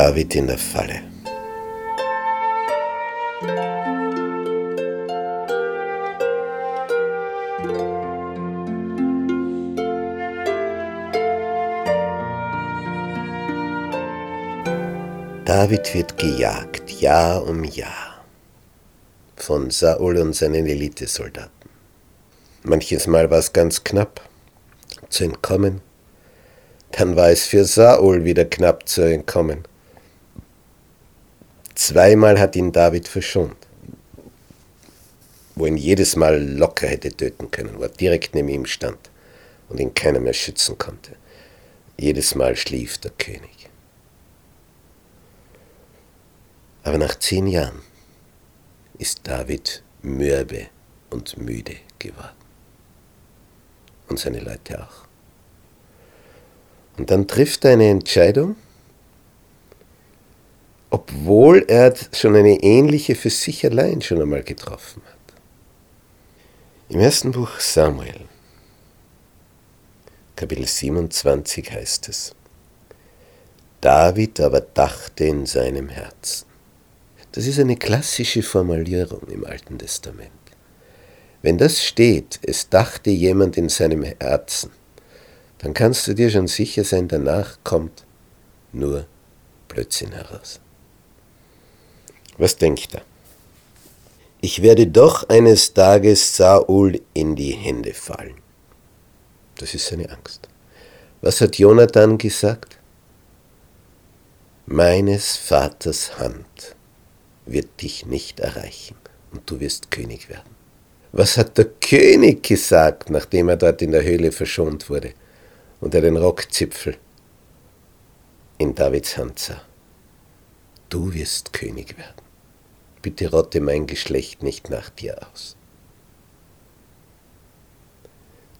David in der Falle. David wird gejagt, Jahr um Jahr, von Saul und seinen Elitesoldaten. Manches Mal war es ganz knapp zu entkommen, dann war es für Saul wieder knapp zu entkommen. Zweimal hat ihn David verschont, wo ihn jedes Mal locker hätte töten können, wo er direkt neben ihm stand und ihn keiner mehr schützen konnte. Jedes Mal schlief der König. Aber nach zehn Jahren ist David mürbe und müde geworden. Und seine Leute auch. Und dann trifft er eine Entscheidung, obwohl er schon eine ähnliche für sich allein schon einmal getroffen hat. Im ersten Buch Samuel, Kapitel 27 heißt es, David aber dachte in seinem Herzen. Das ist eine klassische Formulierung im Alten Testament. Wenn das steht, es dachte jemand in seinem Herzen, dann kannst du dir schon sicher sein, danach kommt nur Blödsinn heraus. Was denkt er? Ich werde doch eines Tages Saul in die Hände fallen. Das ist seine Angst. Was hat Jonathan gesagt? Meines Vaters Hand wird dich nicht erreichen und du wirst König werden. Was hat der König gesagt, nachdem er dort in der Höhle verschont wurde und er den Rockzipfel in Davids Hand sah? Du wirst König werden bitte rotte mein Geschlecht nicht nach dir aus.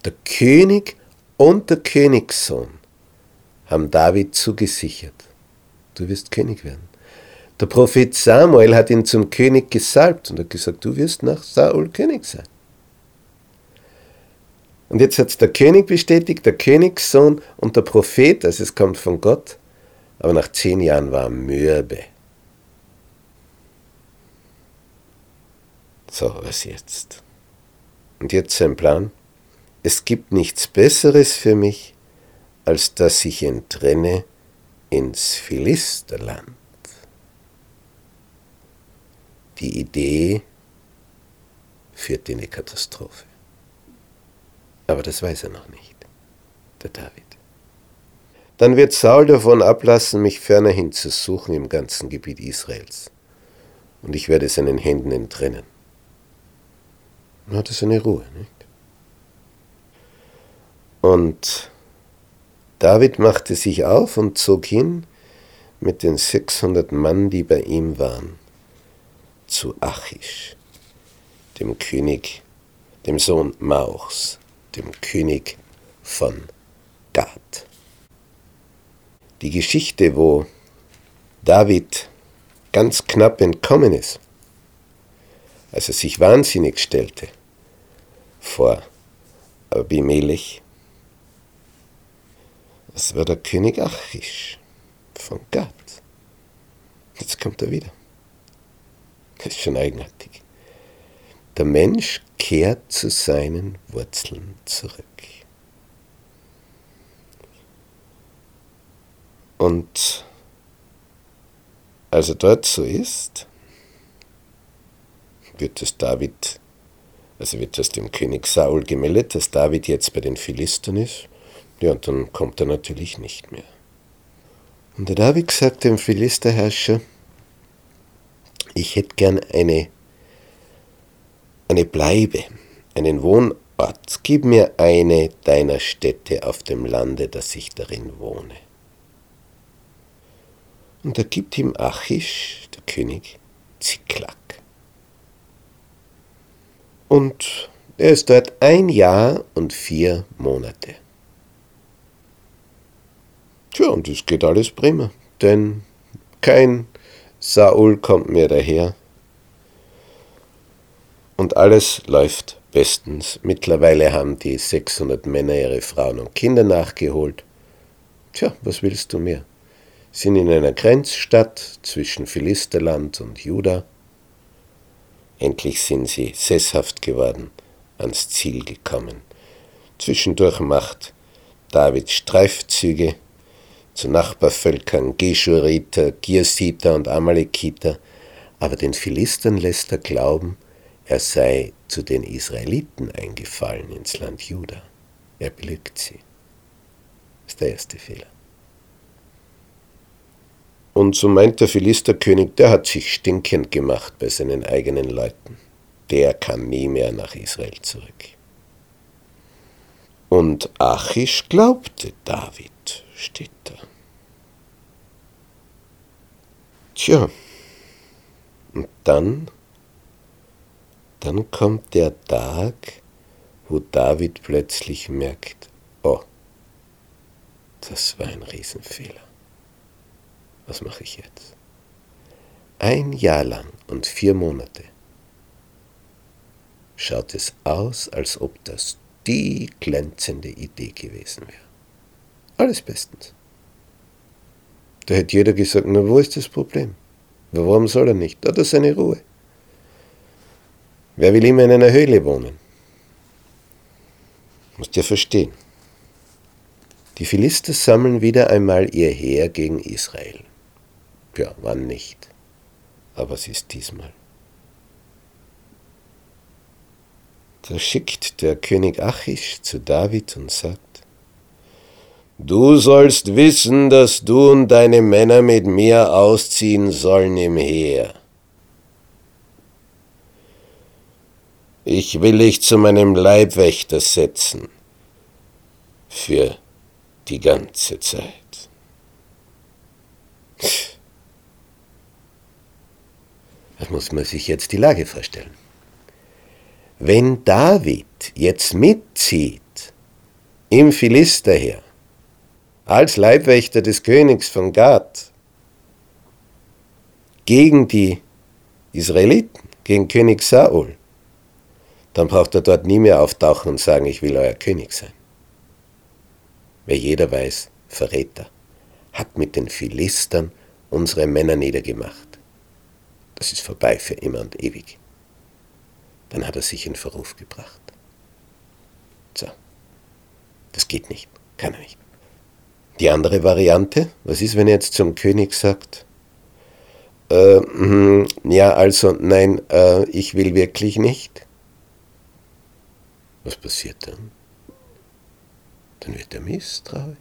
Der König und der Königssohn haben David zugesichert, du wirst König werden. Der Prophet Samuel hat ihn zum König gesalbt und hat gesagt, du wirst nach Saul König sein. Und jetzt hat es der König bestätigt, der Königssohn und der Prophet, also es kommt von Gott, aber nach zehn Jahren war er mürbe. So, was jetzt? Und jetzt sein Plan? Es gibt nichts Besseres für mich, als dass ich entrenne ins Philisterland. Die Idee führt in eine Katastrophe. Aber das weiß er noch nicht, der David. Dann wird Saul davon ablassen, mich ferner hinzusuchen im ganzen Gebiet Israels. Und ich werde seinen Händen entrennen. Dann hat er seine Ruhe. Nicht? Und David machte sich auf und zog hin mit den 600 Mann, die bei ihm waren, zu Achish, dem König, dem Sohn Mauchs, dem König von Gad. Die Geschichte, wo David ganz knapp entkommen ist, als er sich wahnsinnig stellte, vor Abimelech. Das war der König Achish von Gad. Jetzt kommt er wieder. Das ist schon eigenartig. Der Mensch kehrt zu seinen Wurzeln zurück. Und als er dort so ist, wird es David also wird das dem König Saul gemeldet, dass David jetzt bei den Philistern ist. Ja, und dann kommt er natürlich nicht mehr. Und der David sagt dem Philisterherrscher, ich hätte gern eine, eine Bleibe, einen Wohnort Ort, gib mir eine deiner Städte auf dem Lande, dass ich darin wohne. Und da gibt ihm Achish, der König, Ziklag. Und er ist dort ein Jahr und vier Monate. Tja, und es geht alles prima, denn kein Saul kommt mir daher. Und alles läuft bestens. Mittlerweile haben die 600 Männer ihre Frauen und Kinder nachgeholt. Tja, was willst du mehr? Sind in einer Grenzstadt zwischen Philisterland und Juda. Endlich sind sie sesshaft geworden, ans Ziel gekommen. Zwischendurch macht David Streifzüge zu Nachbarvölkern Geschuriter, Girsiter und Amalekiter, aber den Philistern lässt er glauben, er sei zu den Israeliten eingefallen ins Land Juda. Er belügt sie. Das ist der erste Fehler. Und so meint der Philisterkönig, der hat sich stinkend gemacht bei seinen eigenen Leuten. Der kann nie mehr nach Israel zurück. Und Achish glaubte David, steht da. Tja, und dann dann kommt der Tag, wo David plötzlich merkt, oh, das war ein Riesenfehler. Was mache ich jetzt? Ein Jahr lang und vier Monate schaut es aus, als ob das die glänzende Idee gewesen wäre. Alles bestens. Da hätte jeder gesagt, na wo ist das Problem? Warum soll er nicht? Da hat er seine Ruhe. Wer will immer in einer Höhle wohnen? Musst ja verstehen. Die Philister sammeln wieder einmal ihr Heer gegen Israel. Ja, wann nicht? Aber es ist diesmal. Da schickt der König Achish zu David und sagt, Du sollst wissen, dass du und deine Männer mit mir ausziehen sollen im Heer. Ich will dich zu meinem Leibwächter setzen. Für die ganze Zeit. Das muss man sich jetzt die Lage vorstellen. Wenn David jetzt mitzieht im Philisterheer als Leibwächter des Königs von Gad gegen die Israeliten, gegen König Saul, dann braucht er dort nie mehr auftauchen und sagen, ich will euer König sein. Weil jeder weiß, Verräter hat mit den Philistern unsere Männer niedergemacht. Das ist vorbei für immer und ewig. Dann hat er sich in Verruf gebracht. So, das geht nicht, kann er nicht. Die andere Variante, was ist, wenn er jetzt zum König sagt, äh, mh, ja, also nein, äh, ich will wirklich nicht. Was passiert dann? Dann wird er misstrauisch,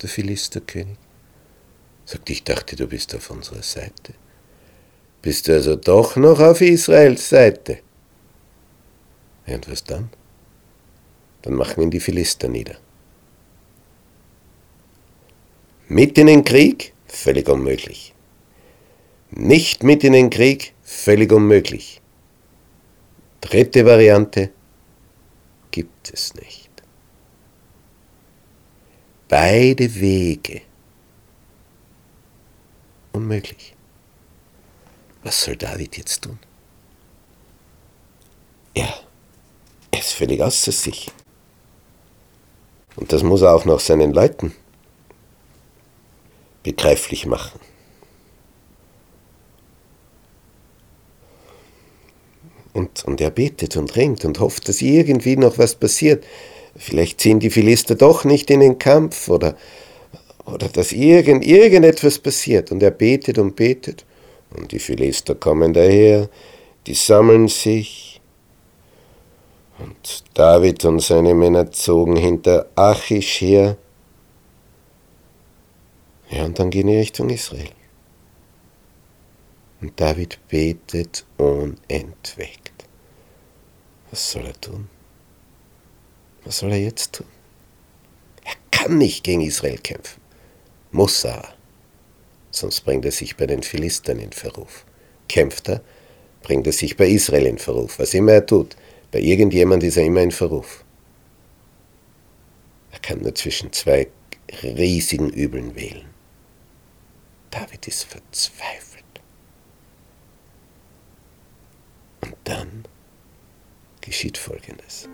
der Philisterkönig. Sagt, ich dachte, du bist auf unserer Seite. Bist du also doch noch auf Israels Seite? Und was dann? Dann machen ihn die Philister nieder. Mit in den Krieg? Völlig unmöglich. Nicht mit in den Krieg? Völlig unmöglich. Dritte Variante, gibt es nicht. Beide Wege unmöglich. Was soll David jetzt tun? Er, er ist völlig außer sich. Und das muss er auch noch seinen Leuten begreiflich machen. Und, und er betet und ringt und hofft, dass irgendwie noch was passiert. Vielleicht ziehen die Philister doch nicht in den Kampf oder, oder dass irgend, irgendetwas passiert. Und er betet und betet. Und die Philister kommen daher, die sammeln sich. Und David und seine Männer zogen hinter Achish her. Ja, und dann gehen die Richtung Israel. Und David betet unentwegt. Was soll er tun? Was soll er jetzt tun? Er kann nicht gegen Israel kämpfen. Muss er. Sonst bringt er sich bei den Philistern in Verruf. Kämpft er, bringt er sich bei Israel in Verruf. Was immer er tut, bei irgendjemand ist er immer in Verruf. Er kann nur zwischen zwei riesigen Übeln wählen. David ist verzweifelt. Und dann geschieht Folgendes.